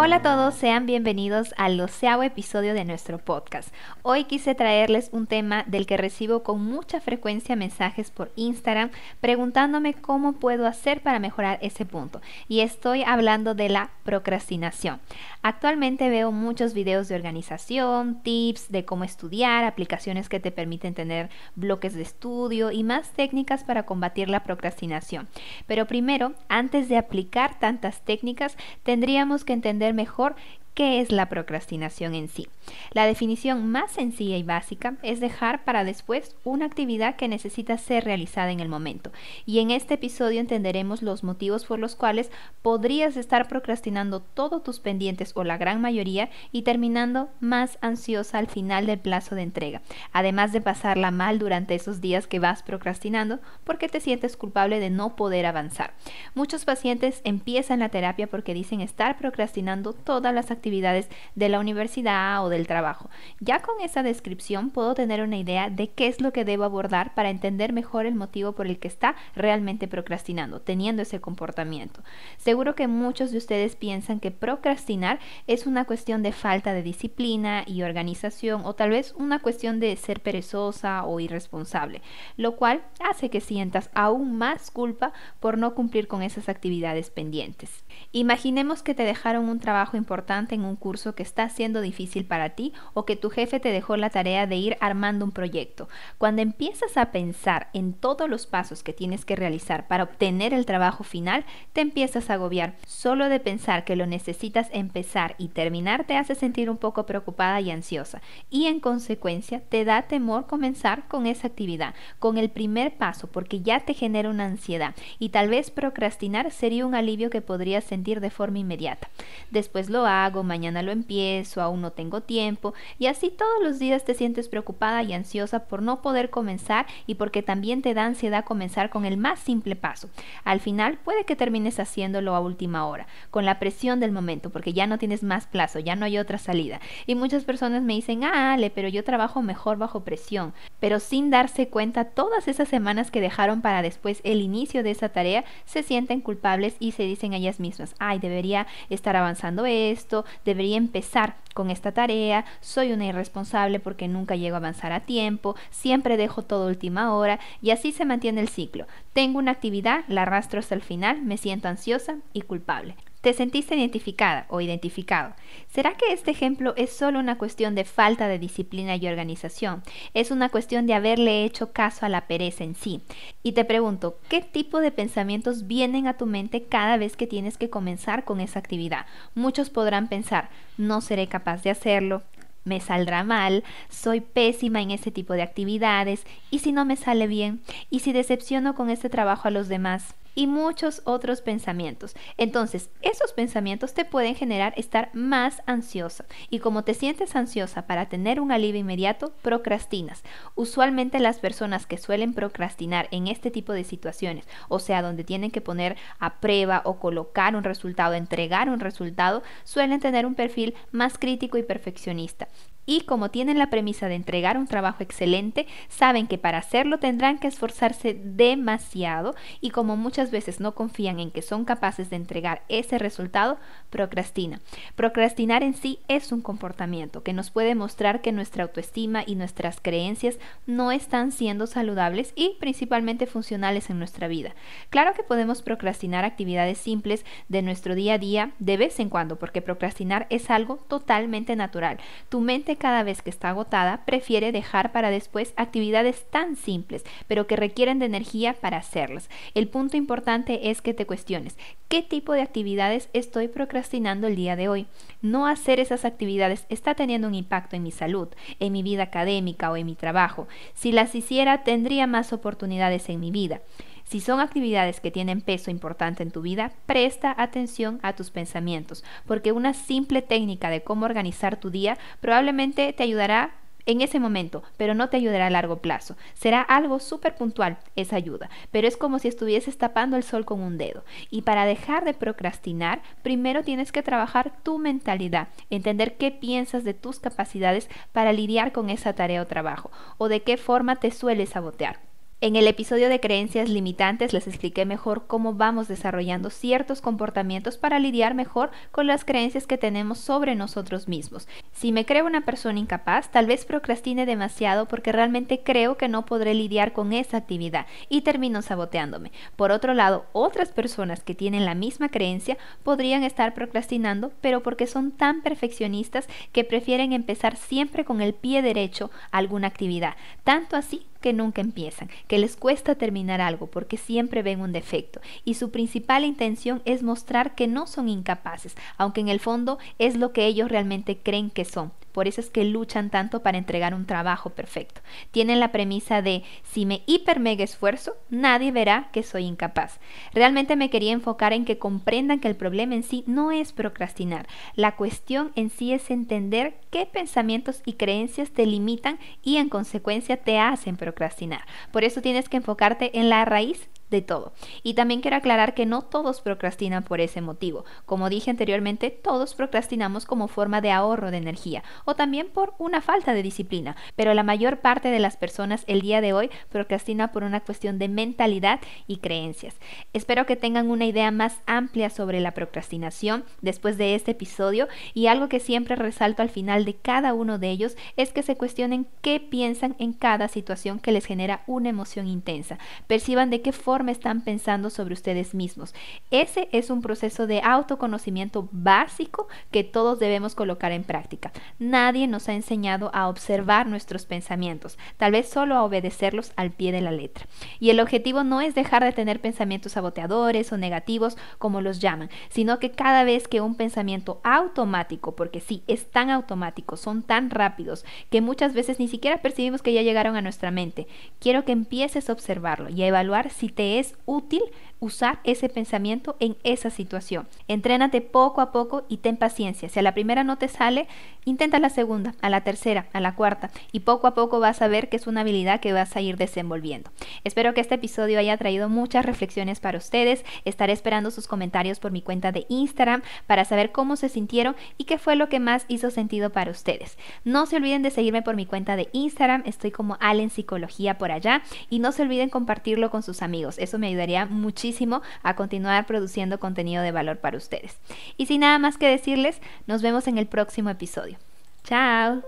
Hola a todos, sean bienvenidos al doceavo episodio de nuestro podcast. Hoy quise traerles un tema del que recibo con mucha frecuencia mensajes por Instagram preguntándome cómo puedo hacer para mejorar ese punto. Y estoy hablando de la procrastinación. Actualmente veo muchos videos de organización, tips de cómo estudiar, aplicaciones que te permiten tener bloques de estudio y más técnicas para combatir la procrastinación. Pero primero, antes de aplicar tantas técnicas, tendríamos que entender mejor ¿Qué es la procrastinación en sí? La definición más sencilla y básica es dejar para después una actividad que necesita ser realizada en el momento. Y en este episodio entenderemos los motivos por los cuales podrías estar procrastinando todos tus pendientes o la gran mayoría y terminando más ansiosa al final del plazo de entrega, además de pasarla mal durante esos días que vas procrastinando porque te sientes culpable de no poder avanzar. Muchos pacientes empiezan la terapia porque dicen estar procrastinando todas las actividades de la universidad o del trabajo. Ya con esa descripción puedo tener una idea de qué es lo que debo abordar para entender mejor el motivo por el que está realmente procrastinando, teniendo ese comportamiento. Seguro que muchos de ustedes piensan que procrastinar es una cuestión de falta de disciplina y organización o tal vez una cuestión de ser perezosa o irresponsable, lo cual hace que sientas aún más culpa por no cumplir con esas actividades pendientes. Imaginemos que te dejaron un trabajo importante en un curso que está siendo difícil para ti o que tu jefe te dejó la tarea de ir armando un proyecto. Cuando empiezas a pensar en todos los pasos que tienes que realizar para obtener el trabajo final, te empiezas a agobiar. Solo de pensar que lo necesitas empezar y terminar te hace sentir un poco preocupada y ansiosa y en consecuencia te da temor comenzar con esa actividad, con el primer paso porque ya te genera una ansiedad y tal vez procrastinar sería un alivio que podrías sentir de forma inmediata. Después lo hago, mañana lo empiezo, aún no tengo tiempo, y así todos los días te sientes preocupada y ansiosa por no poder comenzar y porque también te da ansiedad comenzar con el más simple paso. Al final puede que termines haciéndolo a última hora, con la presión del momento, porque ya no tienes más plazo, ya no hay otra salida. Y muchas personas me dicen, ah, Ale, pero yo trabajo mejor bajo presión, pero sin darse cuenta todas esas semanas que dejaron para después el inicio de esa tarea, se sienten culpables y se dicen a ellas mismas, ay, debería estar avanzando esto, debería empezar con esta tarea, soy una irresponsable porque nunca llego a avanzar a tiempo, siempre dejo todo última hora y así se mantiene el ciclo. Tengo una actividad, la arrastro hasta el final, me siento ansiosa y culpable. ¿Te sentiste identificada o identificado? ¿Será que este ejemplo es solo una cuestión de falta de disciplina y organización? Es una cuestión de haberle hecho caso a la pereza en sí. Y te pregunto, ¿qué tipo de pensamientos vienen a tu mente cada vez que tienes que comenzar con esa actividad? Muchos podrán pensar, no seré capaz de hacerlo, me saldrá mal, soy pésima en ese tipo de actividades, y si no me sale bien, y si decepciono con este trabajo a los demás, y muchos otros pensamientos. Entonces, esos pensamientos te pueden generar estar más ansiosa. Y como te sientes ansiosa para tener un alivio inmediato, procrastinas. Usualmente las personas que suelen procrastinar en este tipo de situaciones, o sea, donde tienen que poner a prueba o colocar un resultado, entregar un resultado, suelen tener un perfil más crítico y perfeccionista y como tienen la premisa de entregar un trabajo excelente, saben que para hacerlo tendrán que esforzarse demasiado y como muchas veces no confían en que son capaces de entregar ese resultado, procrastina. Procrastinar en sí es un comportamiento que nos puede mostrar que nuestra autoestima y nuestras creencias no están siendo saludables y principalmente funcionales en nuestra vida. Claro que podemos procrastinar actividades simples de nuestro día a día de vez en cuando, porque procrastinar es algo totalmente natural. Tu mente cada vez que está agotada prefiere dejar para después actividades tan simples, pero que requieren de energía para hacerlas. El punto importante es que te cuestiones, ¿qué tipo de actividades estoy procrastinando el día de hoy? No hacer esas actividades está teniendo un impacto en mi salud, en mi vida académica o en mi trabajo. Si las hiciera, tendría más oportunidades en mi vida. Si son actividades que tienen peso importante en tu vida, presta atención a tus pensamientos, porque una simple técnica de cómo organizar tu día probablemente te ayudará en ese momento, pero no te ayudará a largo plazo. Será algo súper puntual esa ayuda, pero es como si estuvieses tapando el sol con un dedo. Y para dejar de procrastinar, primero tienes que trabajar tu mentalidad, entender qué piensas de tus capacidades para lidiar con esa tarea o trabajo, o de qué forma te sueles sabotear. En el episodio de creencias limitantes les expliqué mejor cómo vamos desarrollando ciertos comportamientos para lidiar mejor con las creencias que tenemos sobre nosotros mismos. Si me creo una persona incapaz, tal vez procrastine demasiado porque realmente creo que no podré lidiar con esa actividad y termino saboteándome. Por otro lado, otras personas que tienen la misma creencia podrían estar procrastinando, pero porque son tan perfeccionistas que prefieren empezar siempre con el pie derecho alguna actividad, tanto así que nunca empiezan, que les cuesta terminar algo porque siempre ven un defecto y su principal intención es mostrar que no son incapaces, aunque en el fondo es lo que ellos realmente creen que son. Por eso es que luchan tanto para entregar un trabajo perfecto. Tienen la premisa de si me hiper mega esfuerzo, nadie verá que soy incapaz. Realmente me quería enfocar en que comprendan que el problema en sí no es procrastinar. La cuestión en sí es entender qué pensamientos y creencias te limitan y en consecuencia te hacen procrastinar. Por eso tienes que enfocarte en la raíz de todo. Y también quiero aclarar que no todos procrastinan por ese motivo. Como dije anteriormente, todos procrastinamos como forma de ahorro de energía o también por una falta de disciplina, pero la mayor parte de las personas el día de hoy procrastina por una cuestión de mentalidad y creencias. Espero que tengan una idea más amplia sobre la procrastinación después de este episodio y algo que siempre resalto al final de cada uno de ellos es que se cuestionen qué piensan en cada situación que les genera una emoción intensa. Perciban de qué forma están pensando sobre ustedes mismos. Ese es un proceso de autoconocimiento básico que todos debemos colocar en práctica. Nadie nos ha enseñado a observar nuestros pensamientos, tal vez solo a obedecerlos al pie de la letra. Y el objetivo no es dejar de tener pensamientos saboteadores o negativos, como los llaman, sino que cada vez que un pensamiento automático, porque sí, es tan automático, son tan rápidos, que muchas veces ni siquiera percibimos que ya llegaron a nuestra mente, quiero que empieces a observarlo y a evaluar si te es útil usar ese pensamiento en esa situación. Entrénate poco a poco y ten paciencia. Si a la primera no te sale, intenta la segunda, a la tercera, a la cuarta y poco a poco vas a ver que es una habilidad que vas a ir desenvolviendo. Espero que este episodio haya traído muchas reflexiones para ustedes. Estaré esperando sus comentarios por mi cuenta de Instagram para saber cómo se sintieron y qué fue lo que más hizo sentido para ustedes. No se olviden de seguirme por mi cuenta de Instagram, estoy como Allen Psicología por allá y no se olviden compartirlo con sus amigos eso me ayudaría muchísimo a continuar produciendo contenido de valor para ustedes. Y sin nada más que decirles, nos vemos en el próximo episodio. Chao.